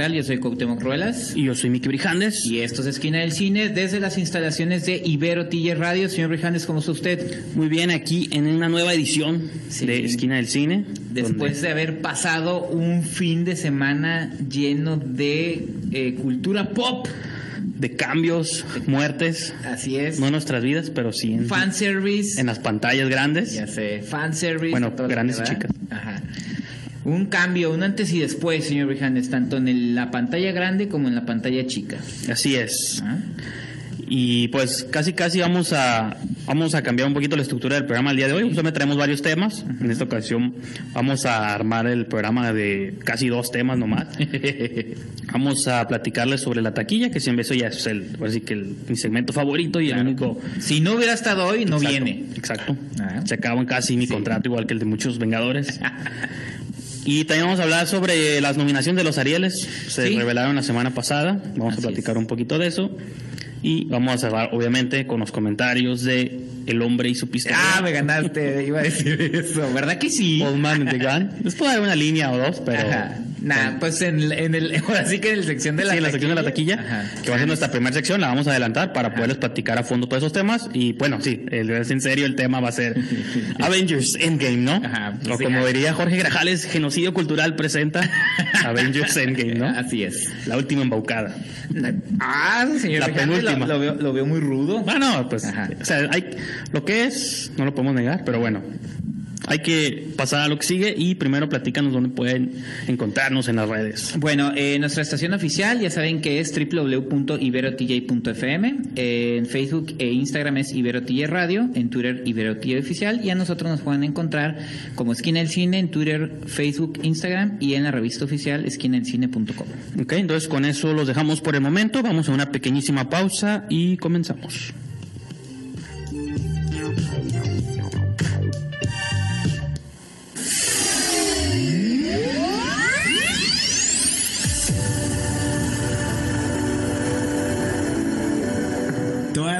Tal? Yo soy Cuauhtémoc Ruelas. Y yo soy Miki Brijandes. Y esto es Esquina del Cine desde las instalaciones de Ibero Tiller Radio. Señor Brijandes, ¿cómo está usted? Muy bien, aquí en una nueva edición Sí. de Esquina del Cine. Después donde- de haber pasado un fin de semana lleno de eh, cultura pop. de cambios, muertes, Así es. no en nuestras vidas, pero sí en, Fanservice. en las pantallas grandes. Ya sé, fanservice. Bueno, grandes y chicas. Ajá. Un cambio, un antes y después, señor Brijandes, tanto en el- la pantalla grande como en la pantalla chica. Así es. ¿Ah? Y pues casi casi vamos a vamos a cambiar un poquito la estructura del programa el día de hoy. Justamente traemos varios temas. En esta ocasión vamos a armar el programa de casi dos temas nomás. vamos a platicarles sobre la taquilla, que siempre eso ya es el, así que el- mi segmento favorito y el único Si no hubiera estado hoy, no Exacto, viene. Exacto. Ah. Se acabó casi mi contrato, igual que el de muchos Vengadores. y también vamos a hablar sobre las nominaciones de los Arieles. Se Sí. revelaron la semana pasada. Vamos Así a platicar es. un poquito de eso. Y vamos a cerrar, obviamente, con los comentarios de El hombre y su pistola. Ah, me ganaste, iba a decir eso. ¿Verdad que sí? Old Man and the Gun. Les puedo dar una línea o dos, pero. Ajá. Nah, pues en, en el, ahora sí que en la sección de la Sí, en la sección de la taquilla, Ajá. que va a ser nuestra primera sección, la vamos a adelantar para poderles platicar a fondo todos esos temas. Y bueno, sí, el, en serio el tema va a ser Avengers Endgame, ¿no? Ajá, pues o sí. como diría Jorge Grajales, Genocidio Cultural presenta Avengers Endgame, ¿no? Así es. La última embaucada. Ah, señor La lo, penúltima. lo veo, lo veo muy rudo. Bueno, pues, o sea, hay, lo que es, no lo podemos negar, pero bueno. Hay que pasar a lo que sigue y primero platícanos dónde pueden encontrarnos en las redes. Bueno, eh, nuestra estación oficial ya saben que es www.iberotj.fm. Eh, en Facebook e Instagram es IberoTJ Radio. En Twitter IberoTJ Oficial. Y a nosotros nos pueden encontrar como Esquina del Cine en Twitter, Facebook, Instagram y en la revista oficial esquinaelcine.com. Ok, entonces con eso los dejamos por el momento. Vamos a una pequeñísima pausa y comenzamos.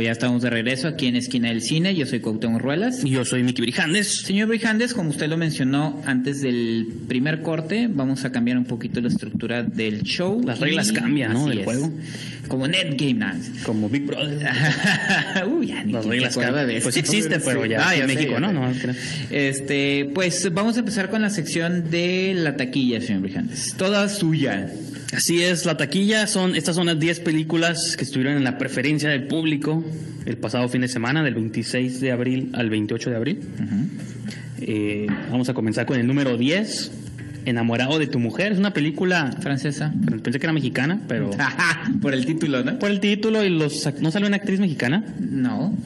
Pues ya estamos de regreso aquí en Esquina del Cine. Yo soy Cuauhtémoc Ruelas. Y yo soy Miki Brijandes. Señor Brijandes, como usted lo mencionó antes del primer corte, vamos a cambiar un poquito la estructura del show. Las reglas cambian, ¿no? del juego. Como Netgame Night. Como Big Brother. Uy, ya ni Las reglas cambian. de Pues eso. existe, pero ya Ah, en México, ¿no? No, no creo. Este, pues vamos a empezar con la sección de la taquilla, señor Brijandes. Toda suya. Así es, la taquilla son, estas son las 10 películas que estuvieron en la preferencia del público el pasado fin de semana, del 26 de abril al 28 de abril. Eh, vamos a comenzar con el número 10, Enamorado de tu mujer. Es una película, Francesa. pensé que era mexicana, pero Por el título, ¿no? por el título y los... ¿No salió una actriz mexicana? No.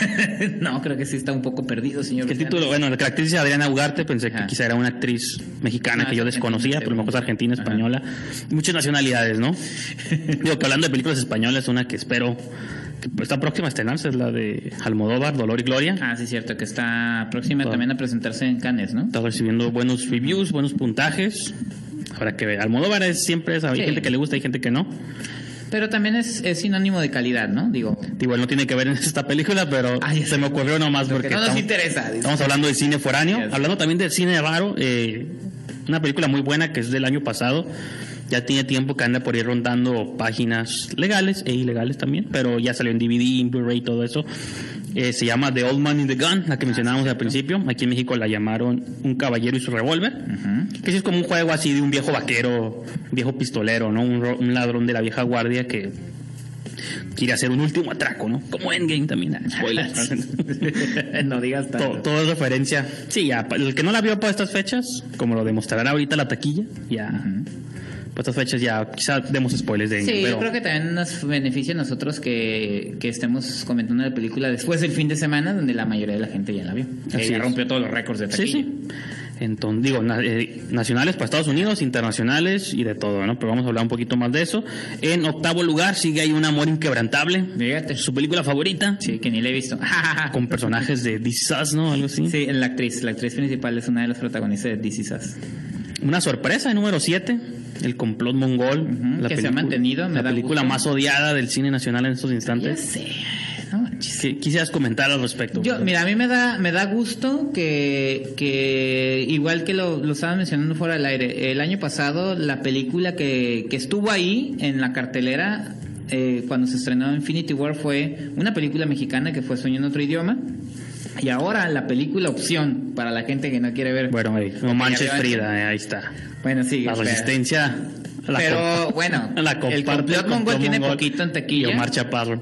no, creo que sí está un poco perdido, señor El Brijandes. título, bueno, la actriz es Adriana Ugarte, pensé que quizá era una actriz mexicana Ah, que yo desconocía, pero mejor es argentina, Ajá. española, muchas nacionalidades, ¿no? Digo que hablando de películas españolas, una que espero que está próxima a estrenarse es la de Almodóvar, Dolor y Gloria. Ah, sí, cierto, que está próxima también a presentarse en Cannes, ¿no? Está recibiendo buenos reviews, buenos puntajes. Habrá que ver. Almodóvar es siempre, esa- hay Sí. gente que le gusta y gente que no. Pero también es, es sinónimo de calidad, ¿no? Digo, Igual no tiene que ver en esta película, pero ya se me ocurrió nomás porque no nos estamos, interesa, dice. estamos hablando de cine foráneo, hablando también de cine raro, eh, una película muy buena que es del año pasado. Ya tiene tiempo que anda por ir rondando páginas legales e ilegales también, pero ya salió en DVD, en Blu-ray todo eso. Eh, se llama The Old Man in the Gun, la que mencionábamos al principio. Aquí en México la llamaron Un caballero y su revólver. Que sí es como un juego así de un viejo vaquero, viejo pistolero, ¿no? Un, un ladrón de la vieja guardia que quiere hacer un último atraco, ¿no? Como Endgame también. Spoilers. no digas todo, tanto. todo es referencia. Sí, ya, el que no la vio por estas fechas, como lo demostrará ahorita la taquilla, ya. Estas fechas ya, quizá demos spoilers de Sí, Endgame. yo creo que también nos beneficia a nosotros que, que estemos comentando la película después del fin de semana, donde la mayoría de la gente ya la vio. Que Así ya es. rompió todos los récords de Sí, taquilla. sí. Entonces, digo, na- eh, nacionales para Estados Unidos, internacionales y de todo, ¿no? Pero vamos a hablar un poquito más de eso. En octavo lugar sigue ahí Un Amor Inquebrantable. Fíjate. Su película favorita. Sí, que ni la he visto. Con personajes de This Is Us, ¿no? Algo así. Sí, la actriz. La actriz principal es una de las protagonistas de This Is Us. Una sorpresa, el número 7. El complot mongol. Ujú, que se ha mantenido, me La da película gusto. más odiada del cine nacional en estos Ya instantes. sé. No manches. ¿Qué quisieras comentar al respecto? Yo, mira, a mí me da, me da gusto que, que igual que lo, lo estaban mencionando fuera del aire, el año pasado la película que, que estuvo ahí en la cartelera eh, cuando se estrenó Infinity War fue una película mexicana que fue Sueño en otro idioma. Y ahora la película opción para la gente que no quiere ver. Bueno, ey, no manches Frida, eh, ahí está. Bueno, sí. La espera. resistencia. la Pero bueno, la el complot mongol tiene poquito en Y taquilla. Omar Chaparro.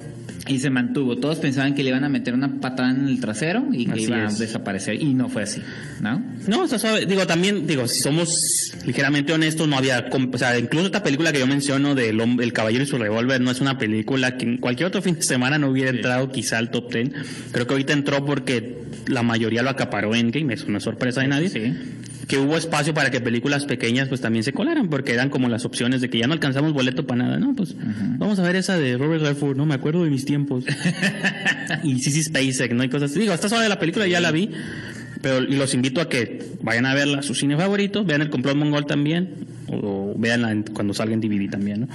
Y se mantuvo. Todos pensaban que le iban a meter una patada en el trasero y que Así iba es. a desaparecer. Y no fue así, ¿no? No, está suave. Digo, también, digo, si somos ligeramente honestos, no había. O sea, incluso esta película que yo menciono de El Caballero y su Revólver no es una película que en cualquier otro fin de semana no hubiera entrado quizá al top 10. Creo que ahorita entró porque la mayoría lo acaparó Endgame, eso no es sorpresa de nadie. Sí. Que hubo espacio para que películas pequeñas pues también se colaran, porque eran como las opciones de que ya no alcanzamos boleto para nada, ¿no? Pues vamos a ver esa de Robert Redford, no me acuerdo de mis tiempos. y Sissy Spacek, ¿no? Y cosas así. Digo, esta suave la película, ya la vi. Pero y los invito a que vayan a verla a su cine favorito, vean el complot mongol también, o, veanla en- cuando salga en DVD también, ¿no?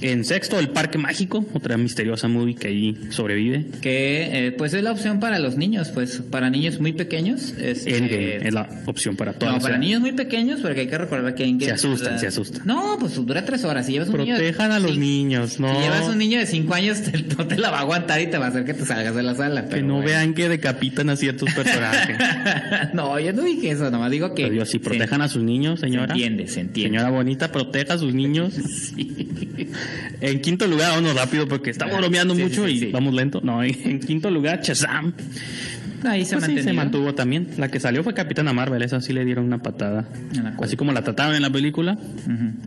En sexto, El Parque Mágico, otra misteriosa movie que ahí sobrevive. Que eh, pues es la opción para los niños, pues para niños muy pequeños. Es, Endgame eh, es la opción para todos. no, para niños muy pequeños, porque hay que recordar que Endgame... Se asustan, se asustan. No, pues dura tres horas. Si llevas un niño... Protejan a los sí. niños, no. Si llevas un niño de cinco años, te- no te la va a aguantar y te va a hacer que te salgas de la sala. Que no bueno. vean que decapitan a ciertos personajes. no, yo no dije eso, nomás digo que... Pero Dios, si protejan a sus niños, señora. Se entiende, se entiende. Señora bonita, proteja a sus niños. En quinto lugar, vámonos rápido porque estamos bromeando Sí, mucho sí, y sí. vamos lento. No, en quinto lugar, Shazam. Ahí se, Pues se mantuvo también. La que salió fue Capitana Marvel, esa sí le dieron una patada. Así como la trataron en la película,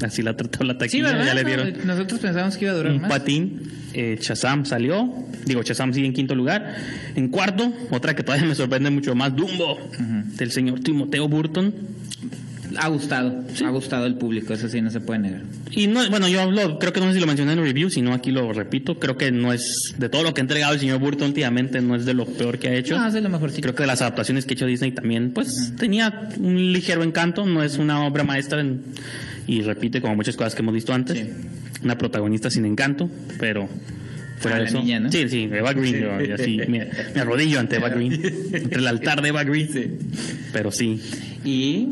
así la trató la taquilla, ya le No, dieron Nosotros pensábamos que iba a durar un más. patín. Eh, Shazam salió. Digo, Shazam sigue en quinto lugar. En cuarto, otra que todavía me sorprende mucho más, Dumbo, del señor Timoteo Burton. Ha gustado, ha gustado el público, eso sí, no se puede negar. Y no, bueno, yo hablo, creo que no sé si lo mencioné en el review, sino aquí lo repito. Creo que no es, de todo lo que ha entregado el señor Burton últimamente, no es de lo peor que ha hecho. No, es lo mejorcito. Creo que de las adaptaciones que ha hecho Disney también, pues tenía un ligero encanto, no es una obra maestra en- y repite como muchas cosas que hemos visto antes. Sí. Una protagonista sin encanto, pero fuera Ah, de eso. niña, ¿no? Sí, sí, Eva Green, yo, y así, me, me arrodillo ante Eva Green, entre el altar de Eva Green. Pero sí. Y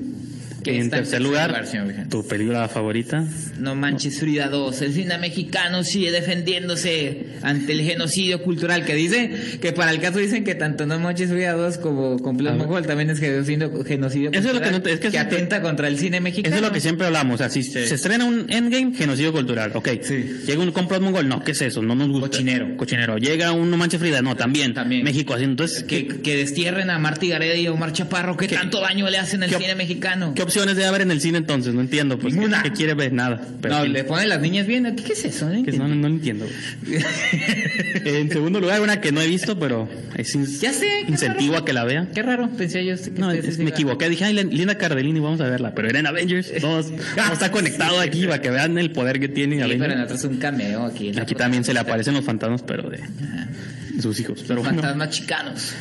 que En tercer lugar, tu película favorita. No manches Frida 2, el cine mexicano sigue defendiéndose ante el genocidio cultural que dice que para el caso dicen que tanto No manches Frida 2 como Complot. Mongol también es genocidio, genocidio Eso es lo que cultural no es que atenta contra el cine mexicano. Eso es lo que siempre hablamos. O sea, si se estrena un Endgame, genocidio cultural. Ok. Sí. Llega un complot mongol. No, ¿qué es eso? No nos gusta. Cochinero. Cochinero. Llega un No Manches Frida. No, también. También. México así. Entonces, que, que destierren a Marty Gareda y a Omar Chaparro, que tanto daño le hacen al cine mexicano. ¿qué opciones debe haber en el cine entonces? No entiendo. Pues, ¿qué- Ninguna. ¿qué, quiere ver? Nada. Pero no, sí, le ponen las niñas bien. ¿Qué, qué es eso? No que no, no entiendo. en segundo lugar, una que no he visto, pero es Ya sé, qué incentivo raro. a que la vea. Qué raro, pensé yo. que No, es- me equivoqué. Dije, ay, Lin- Linda Cardellini, vamos a verla. Pero era en Avengers. Todos, todo está conectado aquí para que vean el poder que tiene Sí, Avengers. pero en otro es un cameo aquí. Aquí también se le aparecen los fantasmas, pero de, de sus hijos. Pero bueno, Fantasmas chicanos.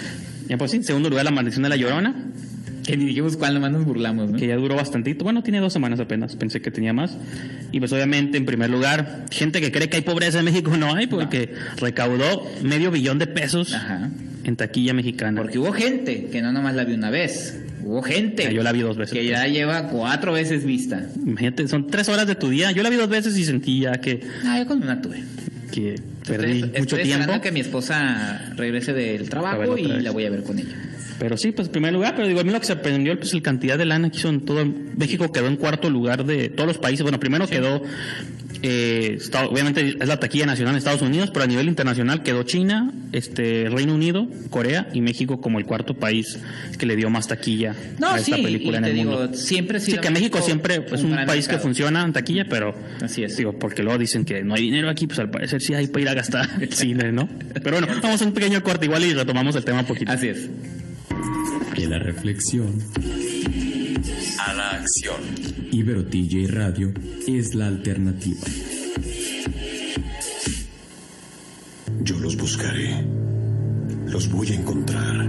ya pues sí, en segundo lugar, La Maldición de la Llorona, Que ni dijimos cuál, nomás nos burlamos, ¿no? que ya duró bastantito. Bueno, tiene dos semanas apenas, pensé que tenía más. Y pues obviamente, en primer lugar, gente que cree que hay pobreza en México no hay, porque recaudó medio billón de pesos Ajá. en taquilla mexicana. Porque hubo gente que no nomás la vi una vez. Hubo gente Ya, yo la vi dos veces. que ya lleva cuatro veces vista. Imagínate, son tres horas de tu día. Yo la vi dos veces y sentí ya que, Ah, yo con una tuve. que perdí Estoy- mucho estoy tiempo. que mi esposa regrese del trabajo y la voy a ver con ella. Pero sí, pues en primer lugar, pero digo, a mí lo que se sorprendió, pues la cantidad de lana que hizo en todo. México quedó en cuarto lugar de todos los países. Bueno, primero quedó, eh, Estados- obviamente es la taquilla nacional en Estados Unidos, pero a nivel internacional quedó China, este Reino Unido, Corea y México como el cuarto país que le dio más taquilla No, a esta sí, película y en te el digo, mundo. siempre Sí, que México siempre es un gran país que mercado. funciona en taquilla, pero Así es. digo, porque luego dicen que no hay dinero aquí, pues al parecer sí hay para ir a gastar el cine, ¿no? Pero bueno, vamos a un pequeño corte igual y retomamos el tema un poquito. Así es. De la reflexión, A la acción. Ibero TJ Radio es la alternativa. Yo los buscaré. Los voy a encontrar.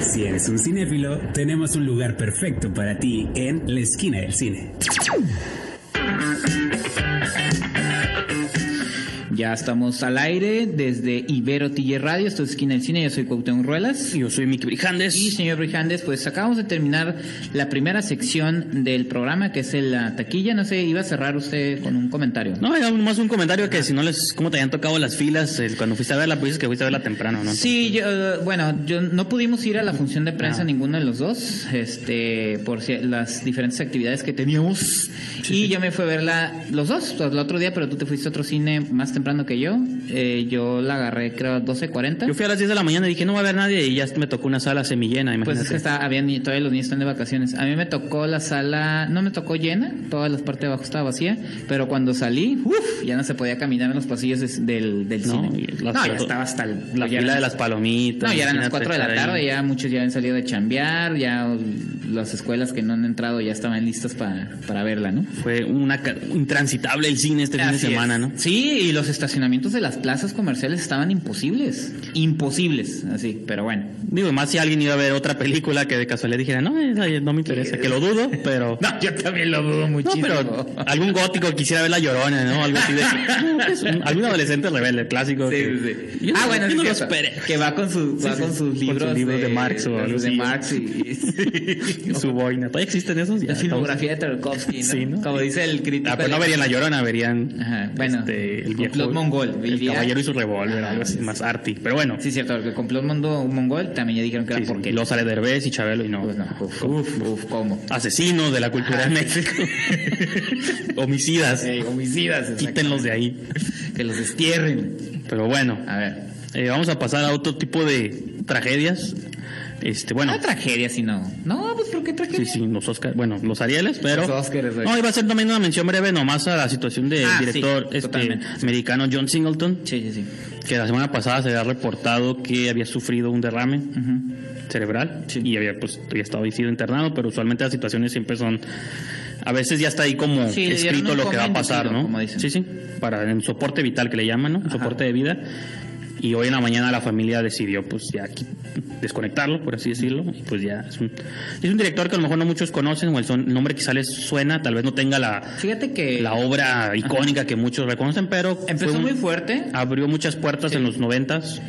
Si eres un cinéfilo, tenemos un lugar perfecto para ti en la esquina del cine. Ya estamos al aire desde Ibero TJ Radio, esto es Esquina del Cine, yo soy Cuauhtémoc Ruelas. Yo soy Miki Brijandes. Y señor Brijandes, pues acabamos de terminar la primera sección del programa, que es la taquilla. No sé, iba a cerrar usted con un comentario. No, era más un comentario que si no les, ¿cómo te habían tocado las filas eh, cuando fuiste a verla? Pues que fuiste a verla temprano, ¿no? Sí, yo, bueno, yo no pudimos ir a la función de prensa Ah. ninguno de los dos, este, por si- las diferentes actividades que teníamos. y yo me fui a verla los dos, pues, el otro día, pero tú te fuiste a otro cine más temprano que yo. Eh, yo la agarré, creo, a 12.40. Yo fui a las 10 de la mañana y dije, no va a haber nadie y ya me tocó una sala semillena, Pues imagínate. es que está, habían, ni- todavía los niños están de vacaciones. A mí me tocó la sala, no me tocó llena, toda la parte de abajo estaba vacía, pero cuando salí, uff, ya no se podía caminar en los pasillos del, del No, cine. las- no, ya estaba hasta el, La fila eran- de las palomitas. No, ya eran las imagínate 4 de la tarde, ahí. ya muchos ya habían salido de chambear, ya las escuelas que no han entrado ya estaban listas para, para verla, ¿no? Fue una intransitable el cine este fin de Así semana, es. ¿no? Sí, y los estacionamientos de las plazas comerciales estaban imposibles. Imposibles, así, pero bueno. Digo, más si alguien iba a ver otra película que de casualidad dijera, no, no me interesa, que lo dudo, pero... No, yo también lo dudo No, muchísimo. pero algún gótico quisiera ver La Llorona, ¿no? Algo así de... No, pues, un- algún adolescente rebelde, el clásico. Sí, que- sí. Yo ah, no- bueno, no. Que va con, su, va Sí, con sus Con libros, sus libros de Marx o algo de. Marx y, Su boina. ¿Todavía existen esos? Ya la filmografía de Tarkovsky, ¿no? Sí, ¿no? Como dice el crítico. Ah, pero no verían La Llorona, verían Ajá, bueno, este, el viejo... Complot Mongol, El caballero y su revólver, algo así, sí, más arty. Pero bueno, Sí, cierto, porque complot mundo mongol también ya dijeron que era sí. porque sale Derbez y Chabelo y no. Pues no, uf, uf, uf, ¿cómo? Asesinos de la cultura de México. Homicidas. Eh, homicidas, Quítenlos de ahí. Que los destierren. Pero bueno, A ver. eh, vamos a pasar a otro tipo de tragedias. Este, bueno, No tragedia, si no. No, pues ¿por qué tragedia? sí, sí, los Oscar, bueno, los Arieles, pero Los güey. no iba a ser también una mención breve nomás a la situación del Ah, director sí, este americano John Singleton, Sí, sí, sí. que la semana pasada se había reportado que había sufrido un derrame cerebral Sí. y había pues había estado había sido internado, pero usualmente las situaciones siempre son a veces ya está ahí como Sí, escrito lo que va a pasar, ¿no? como dicen. Sí, sí, para en soporte vital que le llaman, ¿no? Ajá. Soporte de vida. Y hoy en la mañana la familia decidió pues ya desconectarlo, por así decirlo, y pues ya es un, es un director que a lo mejor no muchos conocen o el, son- el nombre quizá les suena, tal vez no tenga la, Fíjate que la obra icónica que muchos reconocen, pero empezó un- muy fuerte. abrió muchas puertas en los noventas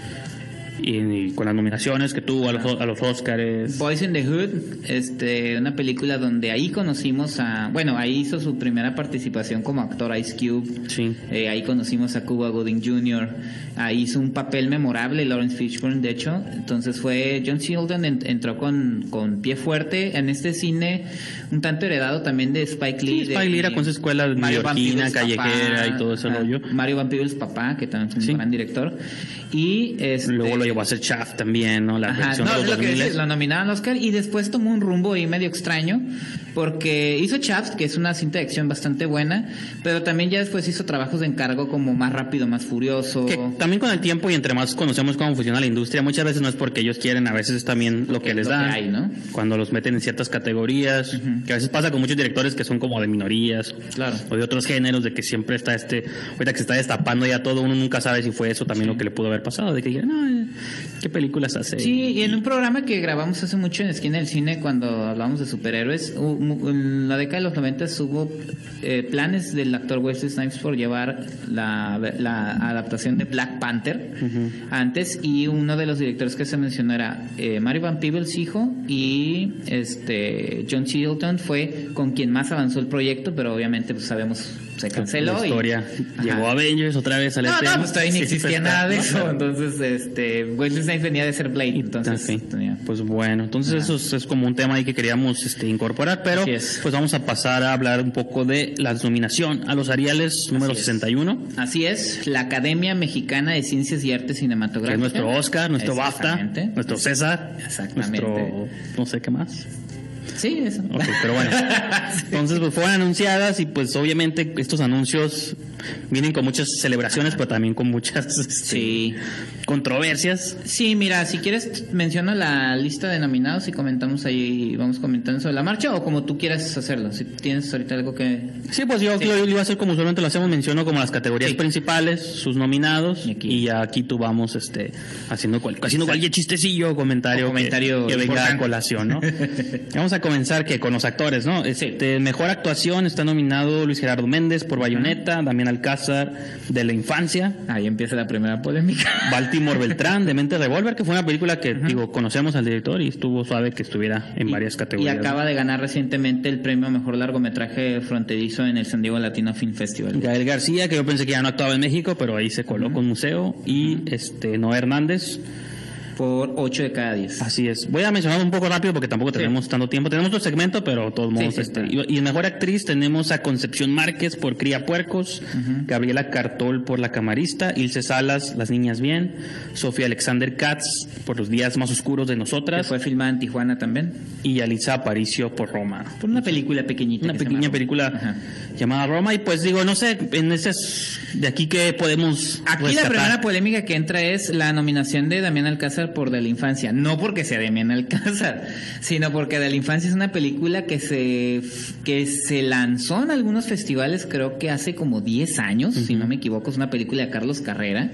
y, y con las nominaciones que tuvo a los, a los Oscars. Boys in the Hood, este, una película donde ahí conocimos a, bueno, ahí hizo su primera participación como actor Ice Cube. Sí. Eh, ahí conocimos a Cuba Gooding Jr. Ahí hizo un papel memorable Lawrence Fishburne, de hecho. Entonces fue John Sheldon en- entró con, con pie fuerte en este cine un tanto heredado también de Spike Lee. Sí, de- Spike Lee era con su escuela Peebles, callejera papá. y todo ese rollo. Mario Van Peebles papá, que también fue un Sí. gran director. Y este, Luego lo llevó a hacer Shaft también, ¿no? La Ajá, no, de los es lo que 2000. dices, lo nominaron al Oscar y después tomó un rumbo ahí medio extraño porque hizo Chaps, que es una cinta de acción bastante buena, pero también ya después hizo trabajos de encargo como más rápido, más furioso. Que también con el tiempo y entre más conocemos cómo funciona la industria, muchas veces no es porque ellos quieren, a veces es también lo que les lo que dan. hay, ¿no? Cuando los meten en ciertas categorías, que a veces pasa con muchos directores que son como de minorías. Claro. O de otros géneros, de que siempre está este, ahorita que se está destapando ya todo, uno nunca sabe si fue eso también lo que le pudo haber pasado, de que dijeron, no, eh, ¿qué películas hace? Sí, y en un programa que grabamos hace mucho en Esquina del Cine, cuando hablamos de superhéroes, en la década de los 90 hubo eh, planes del actor Wesley Snipes por llevar la, la adaptación de Black Panther antes, y uno de los directores que se mencionó era eh, Mario Van Peebles, hijo, y este John Chilton fue con quien más avanzó el proyecto, pero obviamente pues sabemos se canceló. La y- historia llegó Ajá. Avengers otra vez al No, no, pues todavía ni existía nada de eso. Entonces, este, Wesley Snipes venía de ser Blade. Entonces, Ok. tenía- Pues bueno, entonces Ajá. eso es, es como un tema ahí que queríamos este, incorporar, pero es. pues vamos a pasar a hablar un poco de la nominación a los Ariales número Así es. 61, Así es, la Academia Mexicana de Ciencias y Artes que es Cinematográficas. nuestro Oscar, nuestro BAFTA, nuestro César, Exactamente. nuestro no sé qué más. Sí, eso. Ok, pero bueno. Entonces, pues fueron anunciadas y pues obviamente estos anuncios vienen con muchas celebraciones, pero también con muchas este, Sí. controversias. Sí, mira, si quieres menciono la lista de nominados y comentamos ahí, vamos comentando sobre la marcha o como tú quieras hacerlo. Si tienes ahorita algo que... Sí, pues yo, yo, yo iba a hacer como usualmente lo hacemos, menciono como las categorías Sí. principales, sus nominados, Y y, aquí. ya aquí tú vamos este, haciendo, cual- haciendo cualquier chistecillo comentario, O comentario que, que venga a colación, ¿no? vamos a comenzar que con los actores, ¿no? Este, Mejor actuación está nominado Luis Gerardo Méndez por Bayonetta, Damián Alcázar de La Infancia, Ahí empieza la primera polémica. Baltimore Beltrán de Mente Revolver, que fue una película que, digo, conocemos al director y estuvo suave que estuviera en varias Y categorías. acaba de ganar recientemente el premio a mejor largometraje fronterizo en el San Diego Latino Film Festival. Gael García, que yo pensé que ya no actuaba en México, pero ahí se coló con museo. Y este Noé Hernández. Por 8 de cada 10. Así es. Voy a mencionar un poco rápido porque tampoco tenemos tanto tiempo. Tenemos otro segmento, pero todos modos. sí, este, está. y, y mejor actriz tenemos a Concepción Márquez por Cría Puercos, Gabriela Cartol por La Camarista, Ilse Salas, Las Niñas Bien, Sofía Alexander Katz por Los Días Más Oscuros de Que Nosotras fue filmada en Tijuana también. y Alisa Aparicio por Roma. Por una película pequeñita. Una que pequeña llama- película Ajá. llamada Roma. Y pues digo, no sé, en esas. De aquí que podemos. Aquí la rescatar? primera polémica que entra es la nominación de Damián Alcázar por De la Infancia. No porque sea Damián Alcázar, sino porque De la Infancia es una película que se, que se lanzó en algunos festivales, creo que hace como 10 años, si no me equivoco, es una película de Carlos Carrera.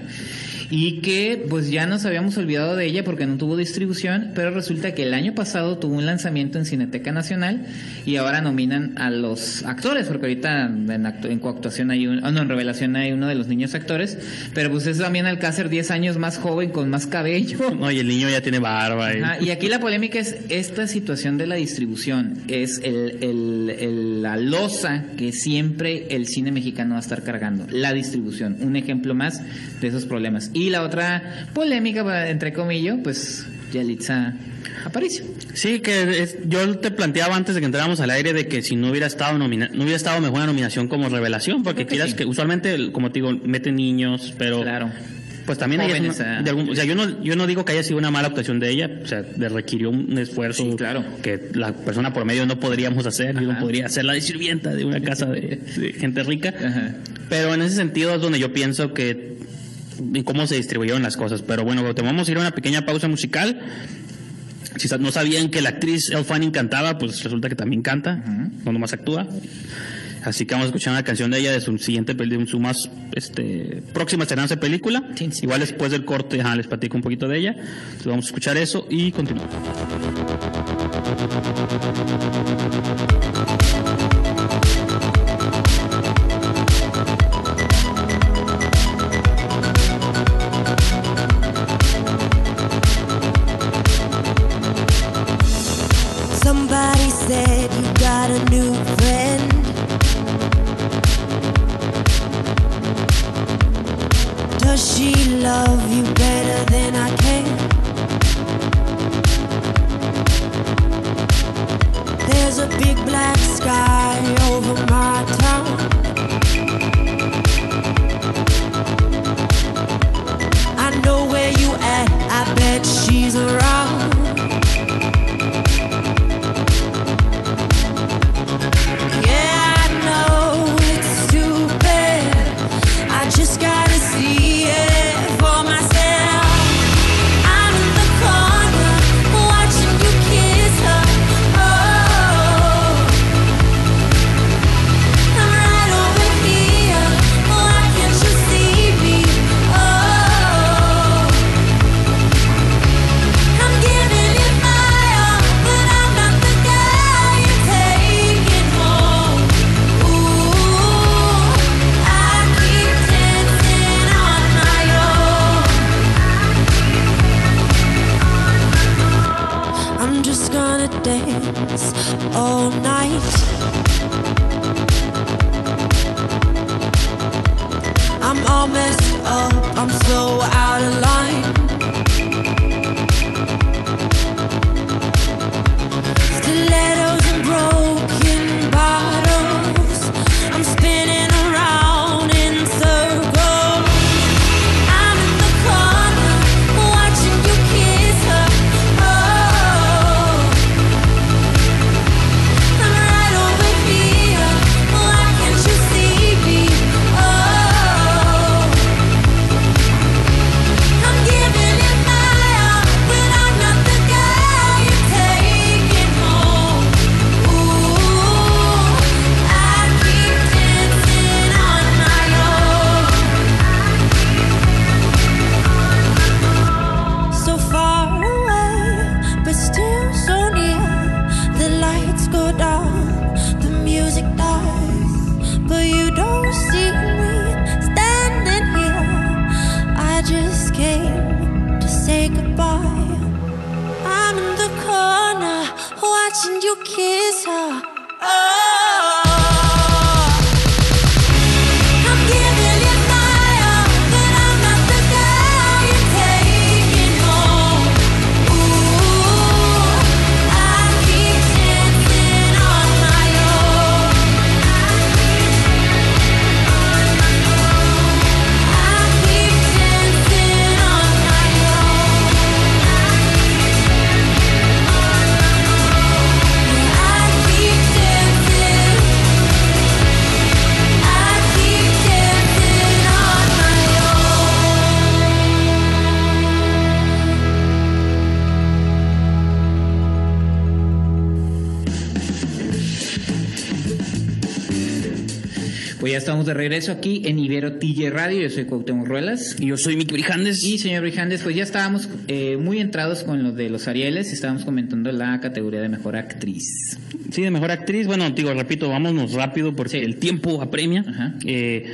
Y que pues ya nos habíamos olvidado de ella porque no tuvo distribución, pero resulta que el año pasado tuvo un lanzamiento en Cineteca Nacional y ahora nominan a los actores, porque ahorita en, actu- en coactuación hay un, ah, no, en revelación hay uno de los niños actores, pero pues es también Alcácer 10 años más joven con más cabello. No, y el niño ya tiene barba. y- Ajá, y aquí la polémica es esta situación de la distribución, es el, el- el- la losa que siempre el cine mexicano va a estar cargando, la distribución, un ejemplo más de esos problemas. Y la otra polémica, entre comillas, pues Yalitza Aparicio. Sí, que es- yo te planteaba antes de que entráramos al aire de que si no hubiera estado nomina- no hubiera estado mejor una nominación como revelación, porque quieras sí. que usualmente, como te digo, meten niños, pero Claro. pues también hay Jóvenes, una- ah. de algún- o sea, yo no yo no digo que haya sido una mala actuación de ella, o sea, le requirió un esfuerzo Sí, claro. que la persona por medio no podríamos hacer, yo no podría ser la de sirvienta de una casa de, de gente rica. Ajá. Pero en ese sentido es donde yo pienso que y cómo se distribuyeron las cosas. Pero bueno, te vamos a ir a una pequeña pausa musical. Si no sabían que la actriz Elle Fanning cantaba, pues resulta que también canta, no nomás actúa. Así que vamos a escuchar una canción de ella de su siguiente, de su más este, próxima estrenarse película. Sí, sí. Igual después del corte ajá, les platico un poquito de ella. Entonces vamos a escuchar eso y continuamos. All messed up, um, I'm so estamos de regreso aquí en Ibero TJ Radio. Yo soy Cuauhtémoc Ruelas. Y yo soy Mickey Brijandes. Y señor Brijandes, pues ya estábamos eh, muy entrados con lo de los Arieles. Estábamos comentando la categoría de mejor actriz. Sí, de mejor actriz. Bueno, digo, repito, vámonos rápido porque Sí. el tiempo apremia. Ajá. Eh,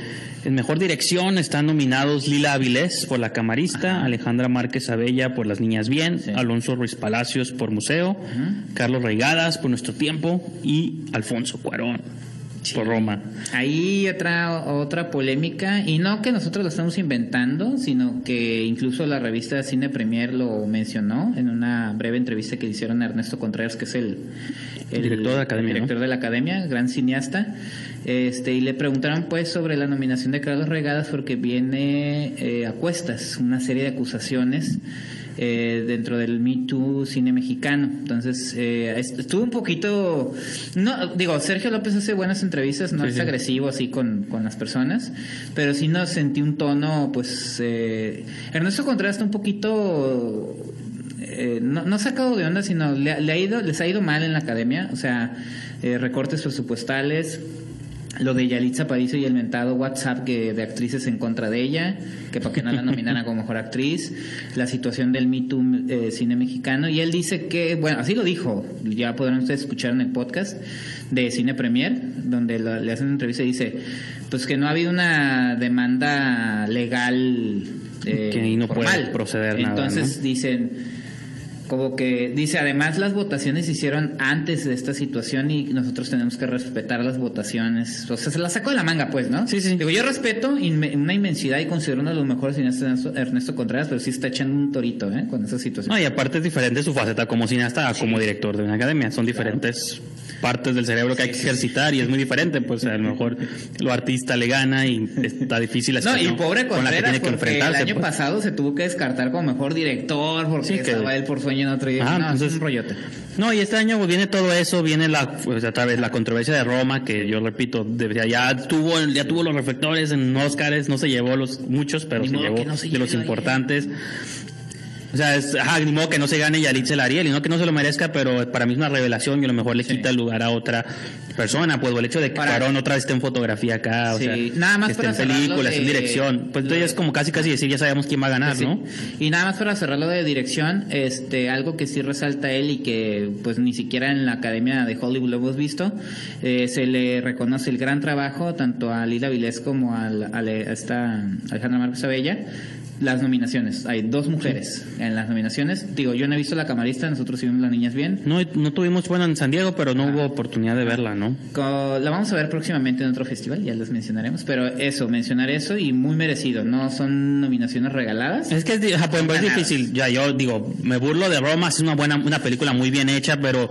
en mejor dirección están nominados Lila Avilés por La Camarista, Alejandra Márquez Abella por Las Niñas Bien, Sí. Alonso Ruiz Palacios por Museo, Carlos Reigadas por Nuestro Tiempo y Alfonso Cuarón por Roma. Ahí otra otra polémica y no que nosotros lo estamos inventando, sino que incluso la revista Cine Premier lo mencionó en una breve entrevista que le hicieron a Ernesto Contreras, que es el, Director de la academia, el director ¿no? de la academia, gran cineasta. Este, y le preguntaron pues sobre la nominación de Carlos Regadas porque viene eh, a cuestas una serie de acusaciones eh, dentro del Me Too cine mexicano. Entonces, eh, est- estuvo un poquito. No, digo, Sergio López hace buenas entrevistas, no Sí, es sí. agresivo así con, con las personas, pero sí nos sentí un tono, pues. Eh, Ernesto Contreras un poquito. eh, no, no sacado de onda, sino le, le ha ido, les ha ido mal en la academia, o sea, eh, recortes presupuestales, lo de Yalitza Aparicio y el mentado WhatsApp que de actrices en contra de ella, que para que no la nominaran como mejor actriz, la situación del Me Too eh, cine mexicano, y él dice que, bueno, así lo dijo, ya podrán ustedes escuchar en el podcast de Cine Premier, donde lo- le hacen una entrevista y dice, pues que no ha habido una demanda legal eh, Que ahí no puede formal. proceder nada, Entonces ¿no? dicen como que dice además las votaciones se hicieron antes de esta situación y nosotros tenemos que respetar las votaciones o sea se las sacó de la manga pues no Sí, sí. digo yo respeto inme- una inmensidad y considero uno de los mejores cineastas Ernesto, Contreras pero sí está echando un torito eh con esa situación. No, y aparte es diferente su faceta como cineasta como director de una academia. Son diferentes partes del cerebro que hay que ejercitar y es muy diferente. Pues a lo mejor lo artista le gana y está difícil no, y ¿no? pobre con la que tiene que porque el enfrentarse. año pues. pasado se tuvo que descartar como mejor director porque Sí, que- estaba él por sueño en otro día Ah, no, es entonces- un rollote No, y este año pues, viene todo eso, viene la pues, otra vez la controversia de Roma, que yo repito, ya tuvo ya tuvo los reflectores en Oscars, no se llevó los muchos, pero Ni se llevó que no se de los importantes. O sea, es, ajá, ni modo que no se gane Yalitza el Ariel, y no que no se lo merezca, pero para mí es una revelación y a lo mejor le quita el lugar a otra persona, pues o el hecho de que Para- Cuarón otra vez esté en fotografía acá, o sea, nada más que esté para en películas, en de- dirección, pues entonces es como casi casi decir, ya sabemos quién va a ganar, Sí. ¿no? Y nada más para cerrar lo de dirección, este, algo que sí resalta él y que pues ni siquiera en la Academia de Hollywood lo hemos visto, eh, se le reconoce el gran trabajo tanto a Lila Vilés como a, a a esta Alejandra Márquez Abella las nominaciones. Hay dos mujeres en las nominaciones. Digo, yo no he visto La Camarista, nosotros sí vimos Las Niñas Bien. No, no tuvimos, bueno, en San Diego, pero no hubo oportunidad de verla, ¿no? La vamos a ver próximamente en otro festival, ya les mencionaremos. Pero eso, mencionar eso y muy merecido. No son nominaciones regaladas. Es que es, pues, es difícil. Ya yo digo, me burlo de Roma, es una buena, una película muy bien hecha, pero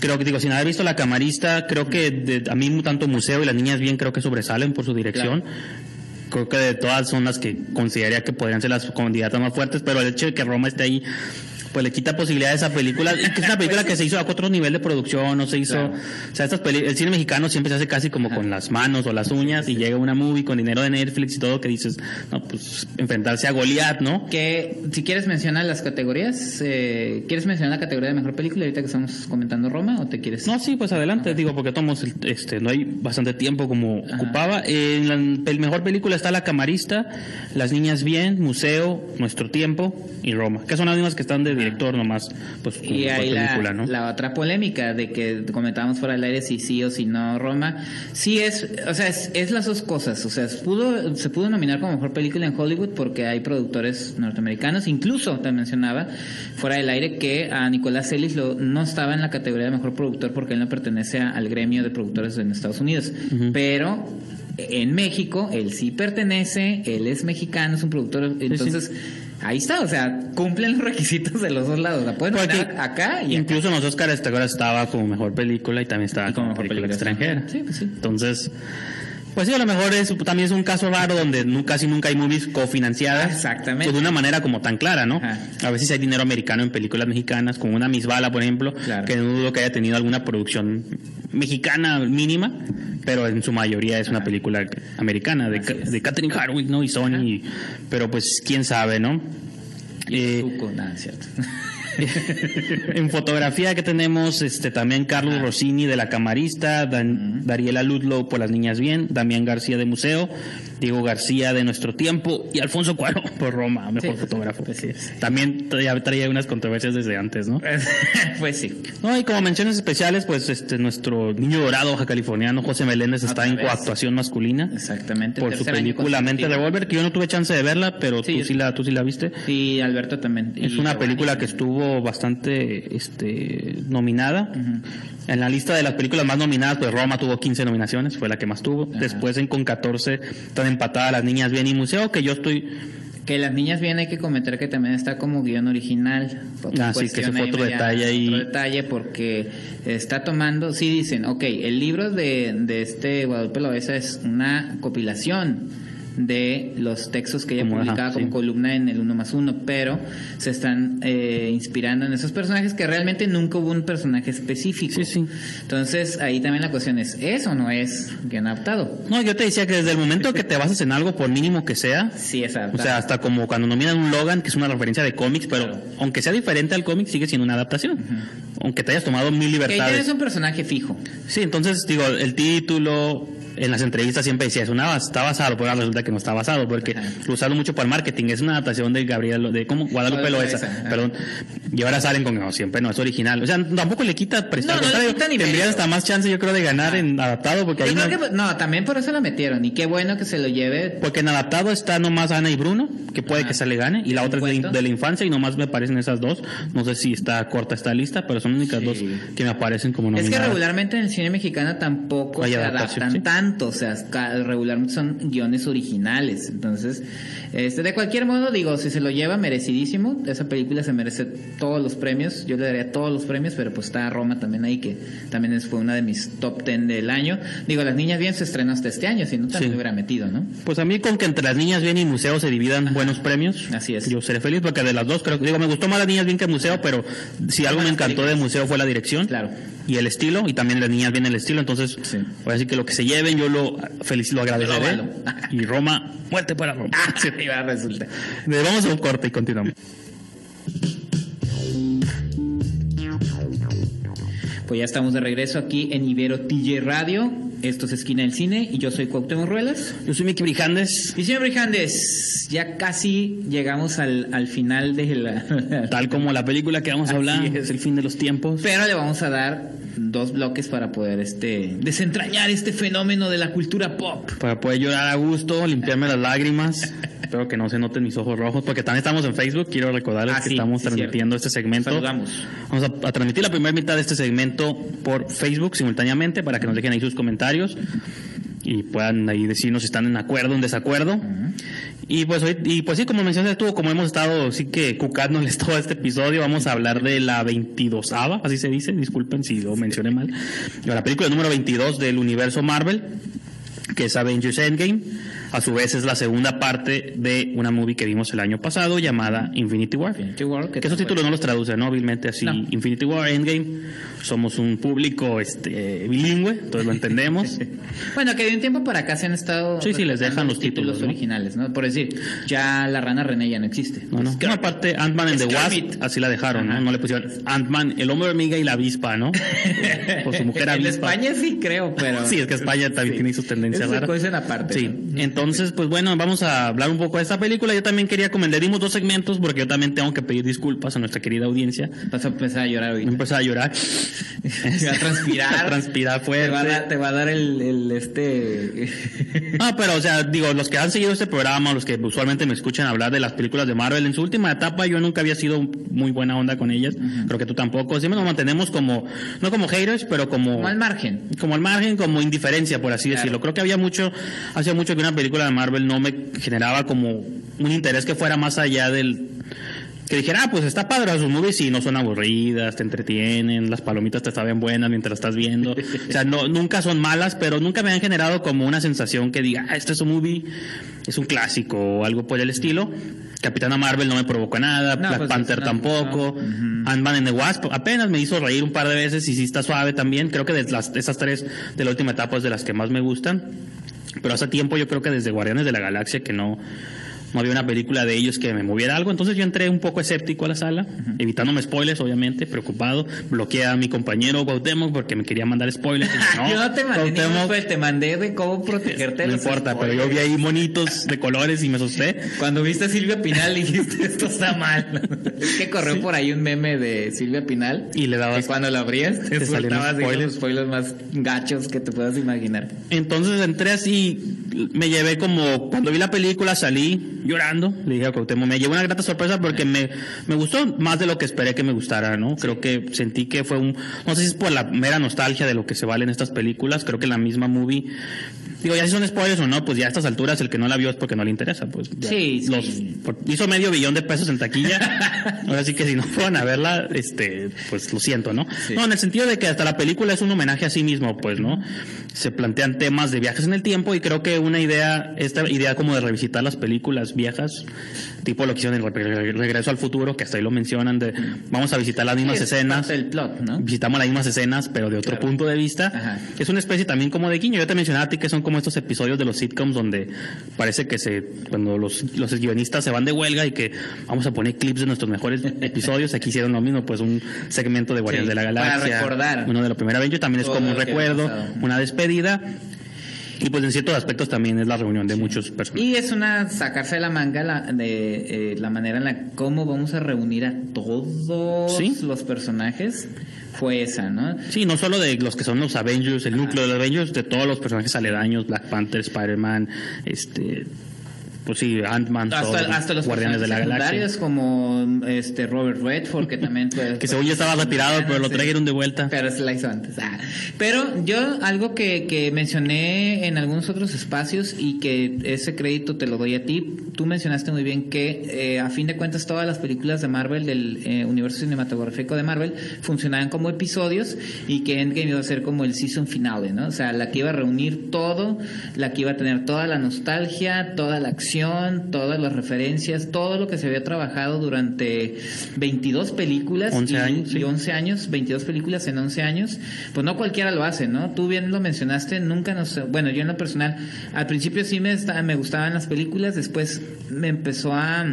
creo que digo, sin haber visto La Camarista, creo que de- a mí tanto Museo y las niñas bien creo que sobresalen por su dirección. Creo que de todas son las que consideraría que podrían ser las candidatas más fuertes, pero el hecho de que Roma esté ahí, pues le quita posibilidad a esa película. Y que es una película que se hizo a otro nivel de producción, no se hizo. Claro. O sea, estas el cine mexicano siempre se hace casi como con las manos o las uñas y llega una movie con dinero de Netflix y todo que dices, no, pues enfrentarse a Goliat, ¿no? Que si quieres mencionar las categorías, eh, ¿quieres mencionar la categoría de mejor película ahorita que estamos comentando Roma o te quieres? No, sí, pues adelante, digo, porque tomamos, este, no hay bastante tiempo como ocupaba. En la el mejor película está La Camarista, Las Niñas Bien, Museo, Nuestro Tiempo y Roma, que son las mismas que están de director nomás, pues Y ahí la, película, ¿no? la otra polémica de que comentábamos fuera del aire si sí o si no Roma. Sí es, o sea, es, es las dos cosas. O sea, se pudo, se pudo nominar como mejor película en Hollywood porque hay productores norteamericanos. Incluso te mencionaba fuera del aire que a Nicolás Ellis lo, no estaba en la categoría de mejor productor porque él no pertenece a- al gremio de productores en Estados Unidos. Pero en México él sí pertenece, él es mexicano, es un productor. Entonces. Ahí está, o sea, cumplen los requisitos de los dos lados. La pueden nominar acá y acá. Incluso en los Oscars ¿te acuerdas? estaba como mejor película y también estaba Y como como mejor película película extranjera. Sí, pues sí. Entonces, pues sí, a lo mejor es, también es un caso raro donde casi nunca hay movies cofinanciadas. Exactamente. pues, de una manera como tan clara, ¿no? Ajá. A veces hay dinero americano en películas mexicanas, como una Miss Bala, por ejemplo, Claro. que no dudo que haya tenido alguna producción mexicana mínima, pero en su mayoría es una película americana de, de Catherine Hardwick, ¿no? Y Sony, pero pues quién sabe, ¿no? Eh, cierto. en fotografía que tenemos este también Carlos Rossini de La Camarista, Dan- Dariela Ludlow por Las Niñas Bien, Damián García de Museo, Diego García de Nuestro Tiempo y Alfonso Cuarón por Roma, mejor Sí, fotógrafo. pues sí. También traía, traía unas controversias desde antes, ¿no? pues sí. No, y como menciones especiales, pues este nuestro niño dorado californiano José Meléndez está en vez. coactuación masculina Exactamente. por su película Mente. Revolver, que yo no tuve chance de verla, pero Sí, tú sí sí. la tú sí la viste. Y Alberto también. Es Y una Giovanni película que estuvo bastante este, nominada. En la lista de las películas más nominadas, pues Roma tuvo 15 nominaciones, fue la que más tuvo. Después en con 14 están empatadas Las Niñas Bien y Museo, que yo estoy... Que las niñas bien hay que comentar que también está como guion original. Otra Ah, que ese fue otro detalle ahí. Otro detalle porque está tomando, sí dicen, ok, el libro de, de este Guadalupe Loesa es una compilación de los textos que ella Como, ajá, publicaba como sí. columna en el uno más uno, pero se están eh, inspirando en esos personajes que realmente nunca hubo un personaje específico. Sí, sí. Entonces ahí también la cuestión es, ¿es o no es guion adaptado? No, yo te decía que desde el momento que te basas en algo, por mínimo que sea, Sí, es o adaptado. sea, hasta como cuando nominan un Logan, que es una referencia de cómics, pero Claro. aunque sea diferente al cómic, sigue siendo una adaptación. Aunque te hayas tomado mil que ahí libertades. tienes un personaje fijo. Sí, entonces digo, el título en las entrevistas siempre decía, es una, está basado, pero ahora resulta que no está basado, porque Ajá. lo usaron mucho para el marketing, es una adaptación de Gabriel, de como Guadalupe Loesa, perdón, y ahora salen con, no, siempre no, es original, o sea, tampoco le quita No, no le quita ni tendrías hasta más chance yo creo de ganar en adaptado, porque ahí no, que, no, también por eso la metieron. Y qué bueno que se lo lleve. porque en adaptado está nomás Ana y Bruno, que puede Ajá. que se le gane, y la ¿Un otra es de, la infancia, y nomás me aparecen esas dos, no sé si está corta esta lista, pero son las únicas Sí. dos que me aparecen como Es nominadas. que regularmente en el cine mexicano tampoco Hay se adaptan sí. Tanto, o sea, regularmente son guiones originales. Entonces, este, de cualquier modo, digo, si se lo lleva, merecidísimo. Esa película se merece todos los premios. Yo le daría todos los premios, pero pues está Roma también ahí, que también fue una de mis top ten del año. Digo, Las Niñas Bien se estrenó hasta este año, si no también Sí. hubiera metido, ¿no? Pues a mí con que entre las niñas bien y museo se dividan buenos premios. Así es. Yo seré feliz porque de las dos creo que digo me gustó más las niñas bien que museo, pero si algo me encantó de museo fue la dirección. Claro. Y el estilo y también las niñas bien el estilo, entonces Sí. voy a decir que lo que se lleven yo lo feliz lo agradeceré. Lo y Roma, muerte para Roma. Ah, sí, iba a resultar. Eh, Vamos a un corte y continuamos. Pues ya estamos de regreso aquí en Ibero TJ Radio. Esto es Esquina del Cine y yo soy Cuauhtémoc Ruelas. Yo soy Miki Brijandes, Y señor Brijandes, ya casi llegamos al, al final de la... tal como la película que vamos a hablar, es. el fin de los tiempos. Pero le vamos a dar dos bloques para poder este desentrañar este fenómeno de la cultura pop. Para poder llorar a gusto, limpiarme las lágrimas. Espero que no se noten mis ojos rojos, porque también estamos en Facebook. Quiero recordarles Ah, que sí, estamos sí, transmitiendo este segmento. Saludamos. Vamos a, a transmitir la primera mitad de este segmento por Facebook simultáneamente para que nos dejen ahí sus comentarios y puedan ahí decirnos si están en acuerdo o en desacuerdo. Y pues y pues sí, como mencionaste tú, como hemos estado sí que cucándoles todo este episodio, vamos a hablar de la 22 así se dice, disculpen si lo mencioné mal. La película número 22 del universo Marvel, que es Avengers Endgame. A su vez es la segunda parte de una movie que vimos el año pasado llamada Infinity War. Infinity War, que que esos títulos no los traducen, ¿no? Hábilmente así. No. Infinity War, Endgame. Somos un público este, bilingüe, entonces lo entendemos. Bueno, que de un tiempo para acá se han estado. Sí, sí, les dejan los títulos, ¿no? originales, ¿no? Por decir, ya la rana René ya no existe. No, no. Una parte Ant-Man and the Wasp, así la dejaron, ¿no? Ajá. No le pusieron Ant-Man, el hombre hormiga y la avispa, ¿no? Por su mujer en avispa. España sí creo, pero. Sí, es que España también Sí. tiene sus tendencias raras. cuecen aparte, Sí, ¿no? Entonces, pues bueno, vamos a hablar un poco de esta película. Yo también quería comentar, dimos dos segmentos porque yo también tengo que pedir disculpas a nuestra querida audiencia. Vas a empezar a llorar ahorita. Empezar a llorar. Te va a transpirar. A transpirar Te va a fuerte. dar, te va a dar el, el este. No, pero o sea, digo, los que han seguido este programa, los que usualmente me escuchan hablar de las películas de Marvel, en su última etapa yo nunca había sido muy buena onda con ellas, creo que tú tampoco, siempre nos mantenemos como, no como haters, pero como... Como al margen. como al margen, como indiferencia, por así Claro. decirlo. Creo que había mucho, hacía mucho que una película de Marvel no me generaba como un interés que fuera más allá del que dijera, ah, pues está padre, sus movies y no son aburridas, te entretienen, las palomitas te saben buenas mientras estás viendo. O sea, no, nunca son malas, pero nunca me han generado como una sensación que diga, ah, este es un movie, es un clásico o algo por el estilo. Capitana Marvel no me provocó nada, No, Black pues, Panther no, tampoco, no. Ant-Man and the Wasp apenas me hizo reír un par de veces y sí está suave también. Creo que de las, esas tres de la última etapa es de las que más me gustan. Pero hace tiempo yo creo que desde Guardianes de la Galaxia que no, no había una película de ellos que me moviera algo. Entonces yo entré un poco escéptico a la sala, evitándome spoilers, obviamente, preocupado. Bloqueé a mi compañero Cuauhtémoc porque me quería mandar spoilers. Y yo, yo no te mandé te mandé de cómo protegerte no importa, pero yo vi ahí monitos de colores y me asusté. Cuando viste a Silvia Pinal dijiste esto está mal. es que corrió por ahí un meme de Silvia Pinal. Y le dabas- cuando lo abrías te, te soltabas spoilers. los spoilers más gachos que te puedas imaginar. Entonces entré así, me llevé como, cuando vi la película salí llorando, le dije a Cuauhtémoc, me llevó una grata sorpresa porque me, me gustó más de lo que esperé que me gustara, ¿no? Creo que sentí que fue un, no sé si es por la mera nostalgia de lo que se valen estas películas, creo que la misma movie, digo, ya si son spoilers o no, pues ya a estas alturas el que no la vio es porque no le interesa, pues. Sí, sí. Los, por- hizo medio billón de pesos en taquilla, ahora sí que si no fueron a verla, este, pues lo siento, ¿no? Sí. No, en el sentido de que hasta la película es un homenaje a sí mismo, pues, ¿no? Se plantean temas de viajes en el tiempo y creo que una idea, esta idea como de revisitar las películas viejas, tipo lo que hicieron en Re- Regreso al Futuro, que hasta ahí lo mencionan, de vamos a visitar las mismas Es escenas. del plot, ¿no? Visitamos las mismas escenas, pero de otro Claro. punto de vista. Ajá. Es una especie también como de guiño. Yo te mencionaba a ti que son como estos episodios de los sitcoms donde parece que se, cuando los, los guionistas se van de huelga y que vamos a poner clips de nuestros mejores episodios, aquí hicieron lo mismo, pues un segmento de Guardianes Sí, de la para Galaxia. recordar. Uno de la primera vez, también es como un recuerdo, una despedida. Y pues en ciertos aspectos también es la reunión de muchos personajes. Y es una sacarse de la manga la, de eh, la manera en la cómo vamos a reunir a todos Sí. los personajes fue esa, ¿no? Sí, no solo de los que son los Avengers, el núcleo de los Avengers, de todos los personajes aledaños, Black Panther, Spider-Man, este, pues sí, Ant-Man, Hasta, hasta los Guardianes de la Galaxia. como este Robert Redford que también fue Que según yo estaba retirado, pero lo trajeron de vuelta. Pero se la hizo antes. Ah. Pero yo algo que, que mencioné en algunos otros espacios y que ese crédito te lo doy a ti, tú mencionaste muy bien que eh, a fin de cuentas todas las películas de Marvel, del eh, universo cinematográfico de Marvel, funcionaban como episodios y que Endgame iba a ser como el season finale, ¿no? O sea, la que iba a reunir todo, la que iba a tener toda la nostalgia, toda la acción, todas las referencias, todo lo que se había trabajado durante 22 películas 11 y- años, sí. y 11 años, 22 películas en 11 años, pues no cualquiera lo hace, ¿no? Tú bien lo mencionaste, nunca nos... Bueno, yo en lo personal, al principio sí me, me gustaban las películas, después me empezó a...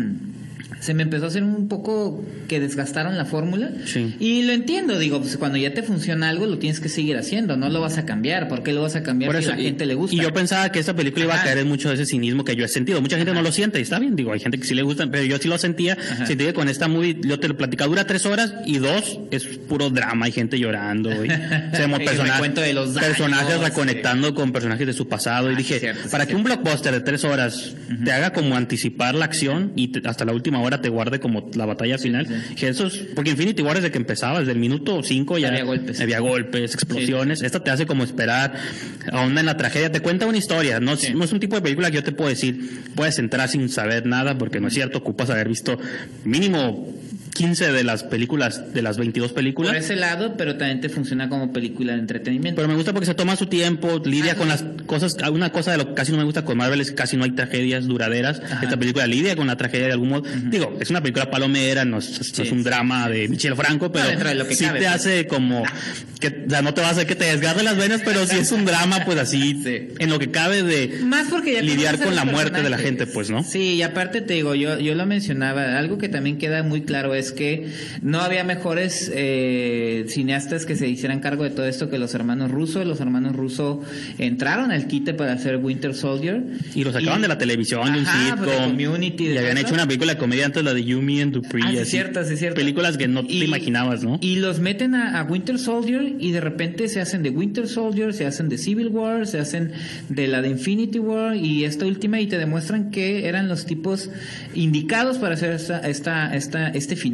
se me empezó a hacer un poco que desgastaron la fórmula. Sí. Y lo entiendo, digo, pues cuando ya te funciona algo, lo tienes que seguir haciendo, no lo vas a cambiar. ¿Por qué lo vas a cambiar Por si a la y- gente le gusta? Y yo pensaba que esta película iba a Ajá. caer en mucho de ese cinismo que yo he sentido. Mucha gente no lo siente y está bien, digo, hay gente que sí le gusta, pero yo sí lo sentía. Ajá. Sentí que con esta movie, yo te lo platicaba, dura tres horas y dos es puro drama, hay gente llorando. Y, o sea, como El persona- recuento de los daños, personajes sí. reconectando con personajes de su pasado. y Ah, dije, cierto, sí, para que cierto. un blockbuster de tres horas te haga como anticipar la acción y te- hasta la última hora te guarde como la batalla final, que eso es, porque Infinity War desde que empezaba, desde el minuto cinco ya Había golpes. había golpes, explosiones. Esta te hace como esperar, ahonda en la tragedia, te cuenta una historia. No, Sí. no es un tipo de película que yo te puedo decir, puedes entrar sin saber nada, porque no es cierto, ocupas haber visto mínimo 15 de las películas, de las 22 Por películas. ese lado, pero también te funciona como película de entretenimiento. Pero me gusta porque se toma su tiempo, lidia con las cosas. Una cosa de lo que casi no me gusta con Marvel es que casi no hay tragedias duraderas. Ajá. Esta película lidia con la tragedia de algún modo. Digo, es una película palomera, no es, no es Sí, un sí. drama de Michel Franco, pero de lo que sí cabe, te pues. hace como que, o sea, no te va a hacer que te desgarre las venas, pero sí es un drama, pues así, Sí. en lo que cabe de Más porque ya lidiar con la muerte de la gente, pues, ¿no? Sí, y aparte te digo, yo, yo lo mencionaba, algo que también queda muy claro es que no había mejores eh, cineastas que se hicieran cargo de todo esto que los hermanos Russo. Los hermanos Russo entraron al quite para hacer Winter Soldier. Y lo sacaban de la televisión, de un pues, sitcom. Community, de y habían hecho una película de comedia antes, la de Yumi and Dupree. Ah, sí, así. cierto, sí, cierto. Películas que no te Y- imaginabas, ¿no? Y los meten a, a Winter Soldier y de repente se hacen de Winter Soldier, se hacen de Civil War, se hacen de la de Infinity War y esta última y te demuestran que eran los tipos indicados para hacer esta, esta, esta, este final.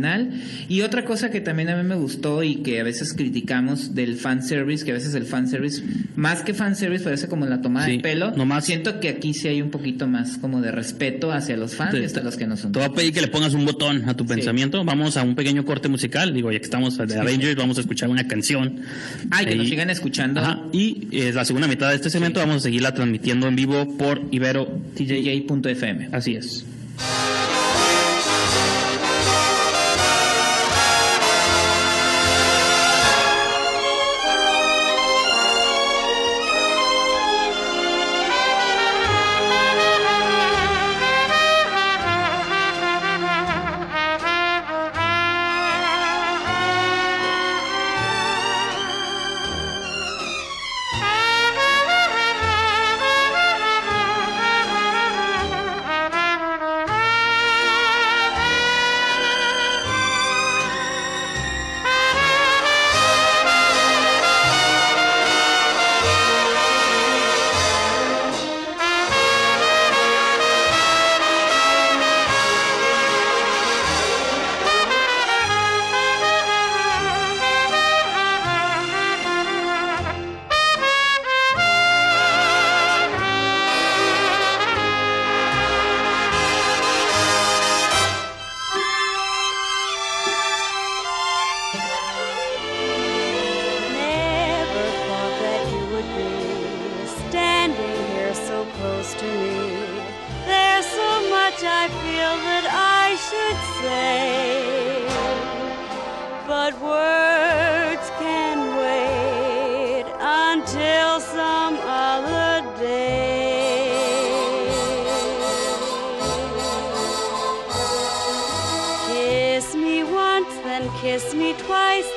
Y otra cosa que también a mí me gustó y que a veces criticamos del fanservice, que a veces el fanservice, más que fanservice, parece como la tomada Sí, de pelo. nomás- Siento que aquí sí hay un poquito más como de respeto hacia los fans y hasta los que no son. Te voy a pedir que le pongas un botón a tu pensamiento. Vamos a un pequeño corte musical. Digo, ya que estamos de Avengers, vamos a escuchar una canción. Ay, que nos sigan escuchando. Ajá. Y eh, la segunda mitad de este segmento vamos a seguirla transmitiendo en vivo por Ibero TJ. TJJ.fm. Así es.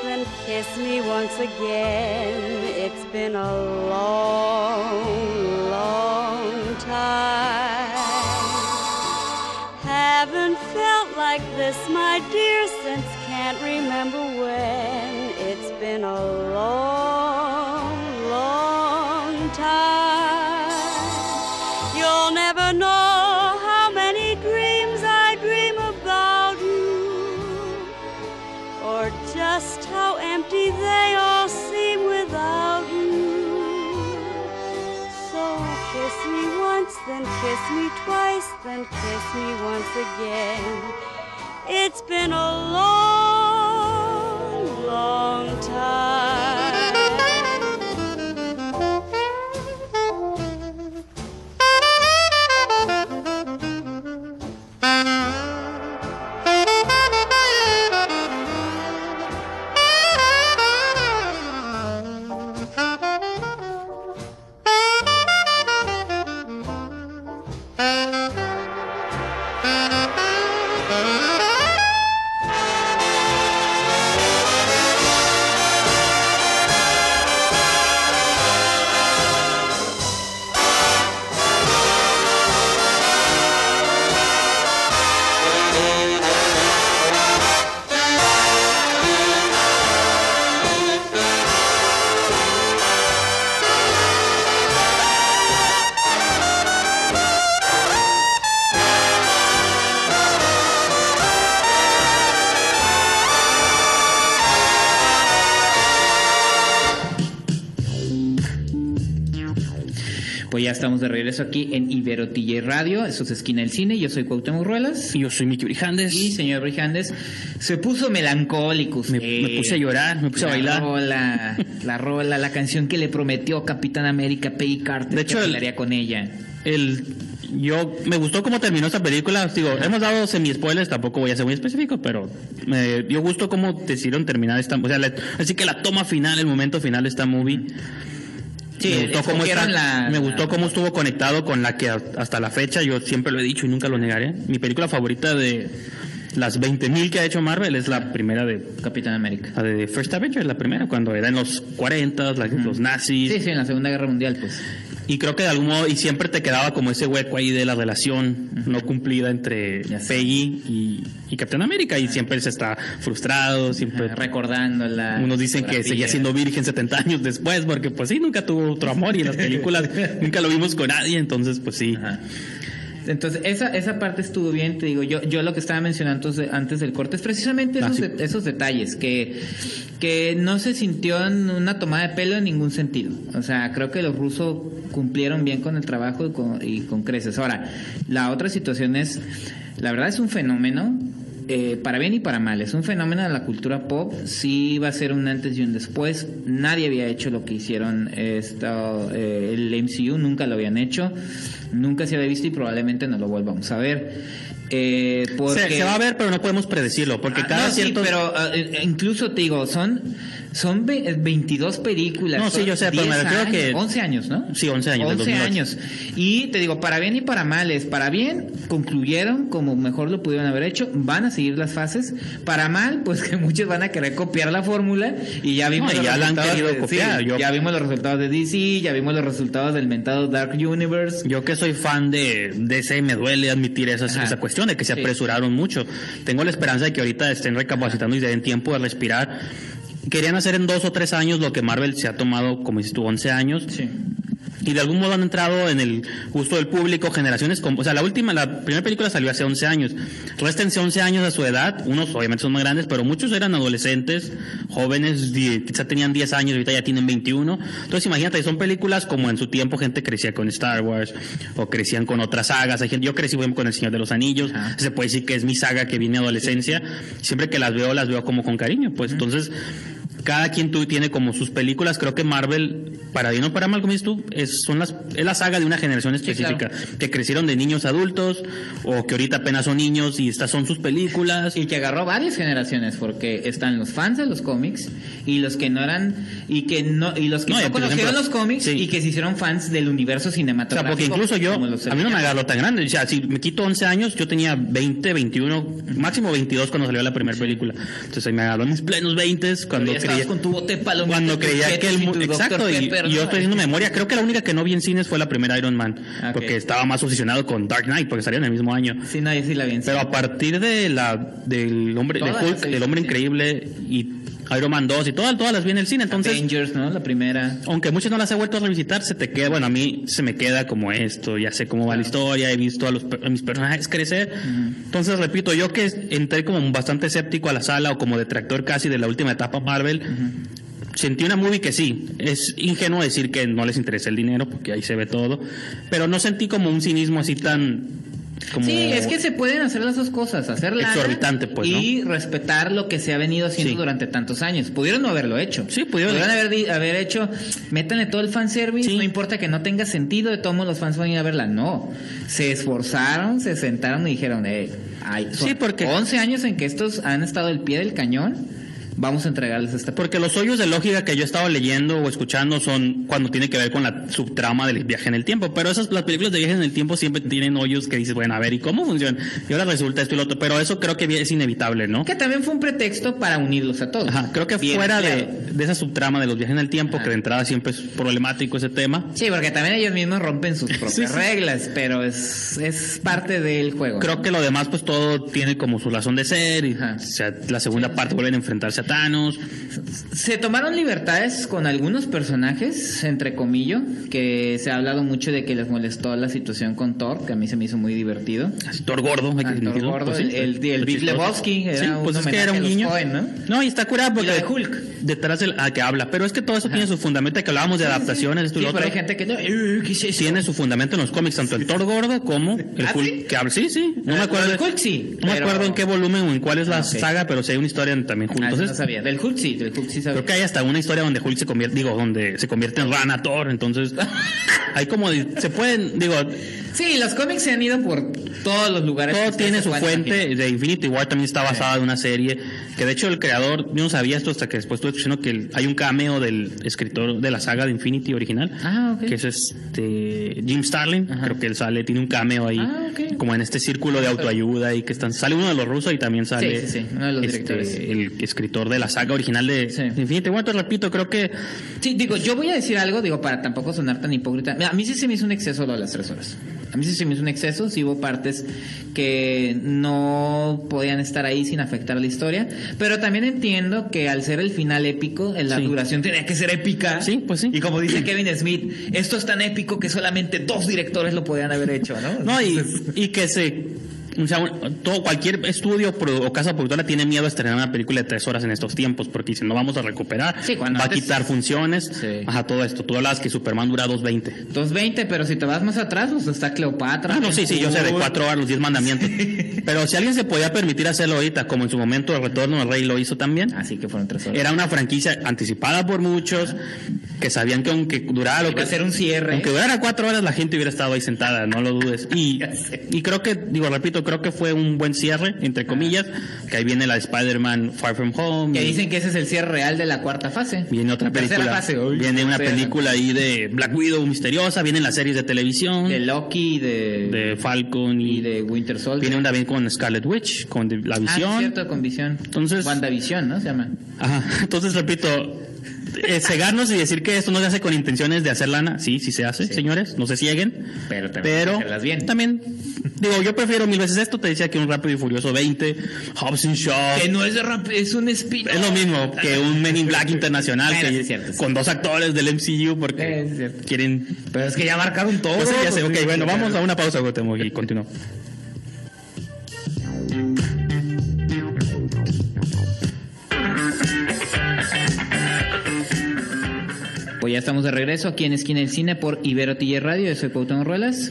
Then kiss me once again. It's been a long, long time. Haven't felt like this, my dear, since can't remember when. It's been a long, kiss me twice, then kiss me once again. It's been a long, estamos de regreso aquí en Ibero TJ Radio, eso es Esquina del Cine, yo soy Cuauhtémoc Ruelas. Y yo soy Miki Brijandes. Y señor Brijandes, se puso melancólico usted. Me- me puse a llorar, me puse a la bailar. Rola, la rola, la canción que le prometió Capitán América Peggy Carter De hecho, que el- bailaría con ella. el yo me gustó cómo terminó esta película. Digo, hemos dado semi spoilers, tampoco voy a ser muy específico, pero me dio gusto cómo decidieron terminar esta, o sea, la- así que la toma final, el momento final de esta movie. Sí, me gustó cómo escogieron está- la- me la- gustó cómo estuvo conectado con la que hasta la fecha yo siempre lo he dicho y nunca lo negaré. Mi película favorita de las 20.000 que ha hecho Marvel es la primera de Capitán América. la de First Avenger, la primera, cuando era en los 40, la- los nazis. Sí, sí, en la Segunda Guerra Mundial, pues. Y creo que de algún modo, y siempre te quedaba como ese hueco ahí de la relación no cumplida entre. Peggy y, y Capitán América, y siempre se está frustrado, siempre... Ajá, recordando la. Unos dicen que seguía siendo virgen 70 años después, porque pues sí, nunca tuvo otro amor, y en las películas nunca lo vimos con nadie, entonces pues sí. Ajá. Entonces, esa, esa parte estuvo bien, te digo, yo, yo lo que estaba mencionando antes, de- antes del corte es precisamente Ah, esos, sí. de- esos detalles, que, que no se sintió en una tomada de pelo en ningún sentido. O sea, creo que los rusos cumplieron bien con el trabajo y con, y con creces. Ahora, la otra situación es, la verdad es un fenómeno, eh, para bien y para mal, es un fenómeno de la cultura pop, sí va a ser un antes y un después, nadie había hecho lo que hicieron esto, eh, el MCU, nunca lo habían hecho, nunca se había visto y probablemente no lo volvamos a ver. Eh, porque... Se, se va a ver, pero no podemos predecirlo, porque Ah, cada no, sí, cierto... pero ah, eh, incluso te digo, son, son ve- 22 películas. No, sí, yo sé, pero me 10 refiero años, que- 11 años, ¿no? Sí, 11 años, del 11 2008. años. Y te digo, para bien y para mal es, para bien, concluyeron como mejor lo pudieron haber hecho, van a seguir las fases. Para mal, pues que muchos van a querer copiar la fórmula y ya vimos No, los ya la han resultados querido de- copiar, sí, yo- Ya vimos los resultados de DC, ya vimos los resultados del mentado Dark Universe. Yo que soy fan de, ese, me duele admitir esa, esa cuestión de que se Sí. apresuraron mucho. Tengo la esperanza de que ahorita estén recapacitando y den tiempo de respirar. Querían hacer en dos o tres años lo que Marvel se ha tomado, como dices tú, 11 años. Sí. Y de algún modo han entrado en el gusto del público, generaciones como, o sea, la última, la primera película salió hace 11 años. Réstense 11 años a su edad, unos obviamente son más grandes, pero muchos eran adolescentes, jóvenes, quizá tenían 10 años, ahorita ya tienen 21. Entonces imagínate, son películas como en su tiempo gente crecía con Star Wars o crecían con otras sagas. Hay gente, yo crecí por ejemplo, con El Señor de los Anillos, Ajá. se puede decir que es mi saga que viene adolescencia. Siempre que las veo, las veo como con cariño, pues entonces cada quien tú tiene como sus películas. Creo que Marvel, para bien o para mal, como dices tú, es, son las, es la saga de una generación específica. Que crecieron de niños a adultos o que ahorita apenas son niños y estas son sus películas. Y que agarró varias generaciones, porque están los fans de los cómics y los que no eran, y que no, y los que No, conocieron ejemplo, los cómics sí. y que se hicieron fans del universo O sea, cinematográfico. porque incluso yo, a mí no me agarró tan grande. O sea, si me quito 11 años, yo tenía 20, 21, máximo 22 cuando salió la primera película. Entonces ahí me agarró en mis plenos 20 cuando creía. con tu bote de palomitas, Cuando creía que el y exacto y, Pepper, y yo estoy haciendo memoria creo que la única que no vi en cines fue la primera Iron Man porque estaba más obsesionado con Dark Knight porque salieron el mismo año. Sí, no, yo sí la vi en pero a partir de la del hombre de Hulk el hombre en increíble y Iron Man 2 y todas todas las vi en el cine entonces Avengers, ¿no? La primera. aunque muchas no las he vuelto a revisitar, se te queda, bueno, a mí se me queda como esto, ya sé cómo va la historia, he visto a, los, a mis personajes crecer. Entonces, repito, yo que entré como bastante escéptico a la sala o como detractor casi de la última etapa Marvel, sentí una movie que sí, es ingenuo decir que no les interesa el dinero, porque ahí se ve todo, pero no sentí como un cinismo así tan... Como Sí, es que se pueden hacer las dos cosas, hacer lana Exorbitante, pues, y respetar lo que se ha venido haciendo Sí. durante tantos años. Pudieron no haberlo hecho. Sí, pudieron. haber, di- haber hecho, métanle todo el fanservice, Sí. no importa que no tenga sentido, de todos los fans van a ir a verla. No, se esforzaron, se sentaron y dijeron, eh, ay, son Sí, porque- 11 años en que estos han estado al pie del cañón, vamos a entregarles esta Porque los hoyos de lógica que yo estaba leyendo o escuchando son cuando tiene que ver con la subtrama del viaje en el tiempo. Pero esas las películas de viajes en el tiempo siempre tienen hoyos que dices, bueno, a ver, ¿y cómo funciona? Y ahora resulta esto y lo otro. Pero eso creo que es inevitable, ¿no? Que también fue un pretexto para unirlos a todos. Ajá, creo que Bien fuera de, de esa subtrama de los viajes en el tiempo, Ajá. que de entrada siempre es problemático ese tema, Sí, porque también ellos mismos rompen sus propias Sí, sí. reglas, pero es, es parte del juego. creo que lo demás pues todo tiene como su razón de ser y Ajá. o sea, la segunda parte vuelven a enfrentarse a Thanos. Se tomaron libertades con algunos personajes, entre comillas, que se ha hablado mucho de que les molestó la situación con Thor, que a mí se me hizo muy divertido. Así, Thor gordo, hay que Ah, Thor gordo, Pues sí, el, el, el Big chistoso. Lebowski, era Sí, pues un es que era un niño. ¿no? No, y está curado porque Y la de Hulk. detrás del ah, que habla, pero es que todo eso tiene su fundamento que hablábamos de adaptaciones, esto y Sí, lo pero otro. hay gente que. Tiene su fundamento en los cómics, tanto el Thor gordo como el ¿Ah, Hulk sí? que habla. Sí, sí. No Ah, me acuerdo. del Hulk sí, No me acuerdo en qué volumen o en cuál es la Ah, saga, pero sí hay una historia también. Ah, eso Entonces, no sabía. Del Hulk sí, del Hulk sí sabía. Creo que hay hasta una historia donde Hulk se convierte, digo, donde se convierte en Rana Thor, entonces hay como, se pueden, digo, Sí, los cómics se han ido por todos los lugares. todo tiene su fuente, de Infinity War también está basada en una serie, que de hecho el creador, yo no sabía esto hasta que después estuve escuchando que el- hay un cameo del escritor de la saga de Infinity original, Ah, ok. que es este Jim Starlin, Ajá. creo que él sale, tiene un cameo ahí, Ah, ok. como en este círculo de autoayuda y que están, sale uno de los rusos y también sale Sí, sí, sí, uno de los este, el escritor de la saga original de, Sí. de Infinity War, te repito, creo que Sí, digo, yo voy a decir algo, digo, para tampoco sonar tan hipócrita. A mí sí se me hizo un exceso lo de las tres horas. A mí sí se me hizo un exceso, sí hubo partes que no podían estar ahí sin afectar la historia, pero también entiendo que al ser el final épico, la Sí. duración tenía que ser épica. Sí, pues sí. Y como dice Kevin Smith, esto es tan épico que solamente dos directores lo podían haber hecho, ¿no? No, y, y que se. O sea, un- todo, cualquier estudio o casa productora tiene miedo a estrenar una película de tres horas en estos tiempos porque dicen no vamos a recuperar, Sí, va antes- a quitar funciones, Sí. ajá, todo esto. Tú hablabas que Superman dura 2.20. 220, pero si te vas más atrás, pues está Cleopatra. Ah, no, sí, sí, yo sé de cuatro horas los diez mandamientos. Pero si alguien se podía permitir hacerlo ahorita, como en su momento el Retorno del Rey lo hizo también, Así que fueron tres horas. era una franquicia anticipada por muchos, que sabían que aunque durara lo que un cierre. Aunque durara cuatro horas, la gente hubiera estado ahí sentada, no lo dudes. Y, y creo que, digo, repito, creo que fue un buen cierre, entre comillas, que ahí viene la de Spider-Man Far From Home. Que dicen que ese es el cierre real de la cuarta fase. Viene otra película. fase. Uy, viene una película ahí de Black Widow misteriosa, vienen las series de televisión, De Loki, de, de Falcon y, y de Winter Soldier. viene una también con Scarlet Witch, con de- la Ah, visión. cierto, con visión. Entonces- WandaVision, ¿no? Se llama. Ajá. Entonces, repito, eh, cegarnos y decir que esto no se hace con intenciones de hacer lana, sí, sí se hace, Sí. señores, no se cieguen. Pero también Pero bien. también, digo, yo prefiero mil veces esto, te decía que un Rápido y Furioso 20, Hobbs and Shaw. Que no es de rap, es un spin Es lo mismo que un Men in Black internacional Bueno, que- sí es cierto, sí. con dos actores del MCU porque Eh, es quieren... Pero es que ya marcaron todo. Pues sí, ya sé, ok, bueno, vamos a una pausa, Gotemo, y continuamos. Ya estamos de regreso aquí en Esquina del Cine por Ibero TJ Radio. Yo soy Cuauhtémoc Ruelas.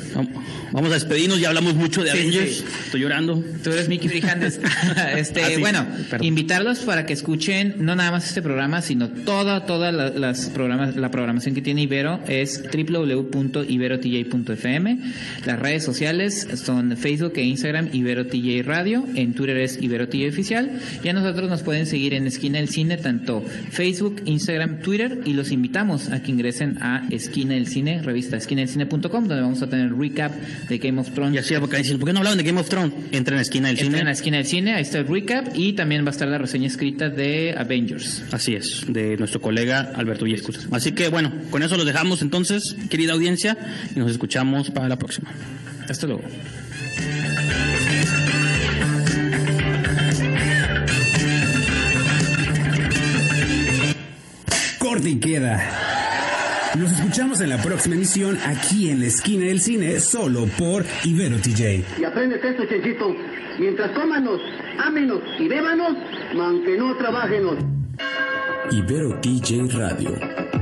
Vamos a despedirnos, ya hablamos mucho de Sí, Avengers. sí. Estoy llorando. Tú eres Mickey Brijandes. este, Ah, sí, bueno, perdón. invitarlos para que escuchen no nada más este programa, sino toda, toda la, las programas, la programación que tiene Ibero es www.iberotj.fm. Las redes sociales son Facebook e Instagram Ibero TJ Radio. En Twitter es Ibero TJ Oficial. Y a nosotros nos pueden seguir en Esquina del Cine, tanto Facebook, Instagram, Twitter. Y los invitamos a que ingresen a Esquina del Cine, revista esquinadelcine.com, donde vamos a tener recap de Game of Thrones. Y así, porque dicen, ¿por qué no hablaban de Game of Thrones? Entra en la esquina del Entra cine. en la esquina del cine, ahí está el recap y también va a estar la reseña escrita de Avengers. Así es, de nuestro colega Alberto Villescus. Así que bueno, con eso los dejamos entonces, querida audiencia, y nos escuchamos para la próxima. Hasta luego. Corte y queda. Nos escuchamos en la próxima emisión aquí en la esquina del cine, solo por Ibero TJ. Y aprendes esto, Chencito. Mientras cómanos, ámenos y bébanos, aunque no trabajenos. Ibero TJ Radio.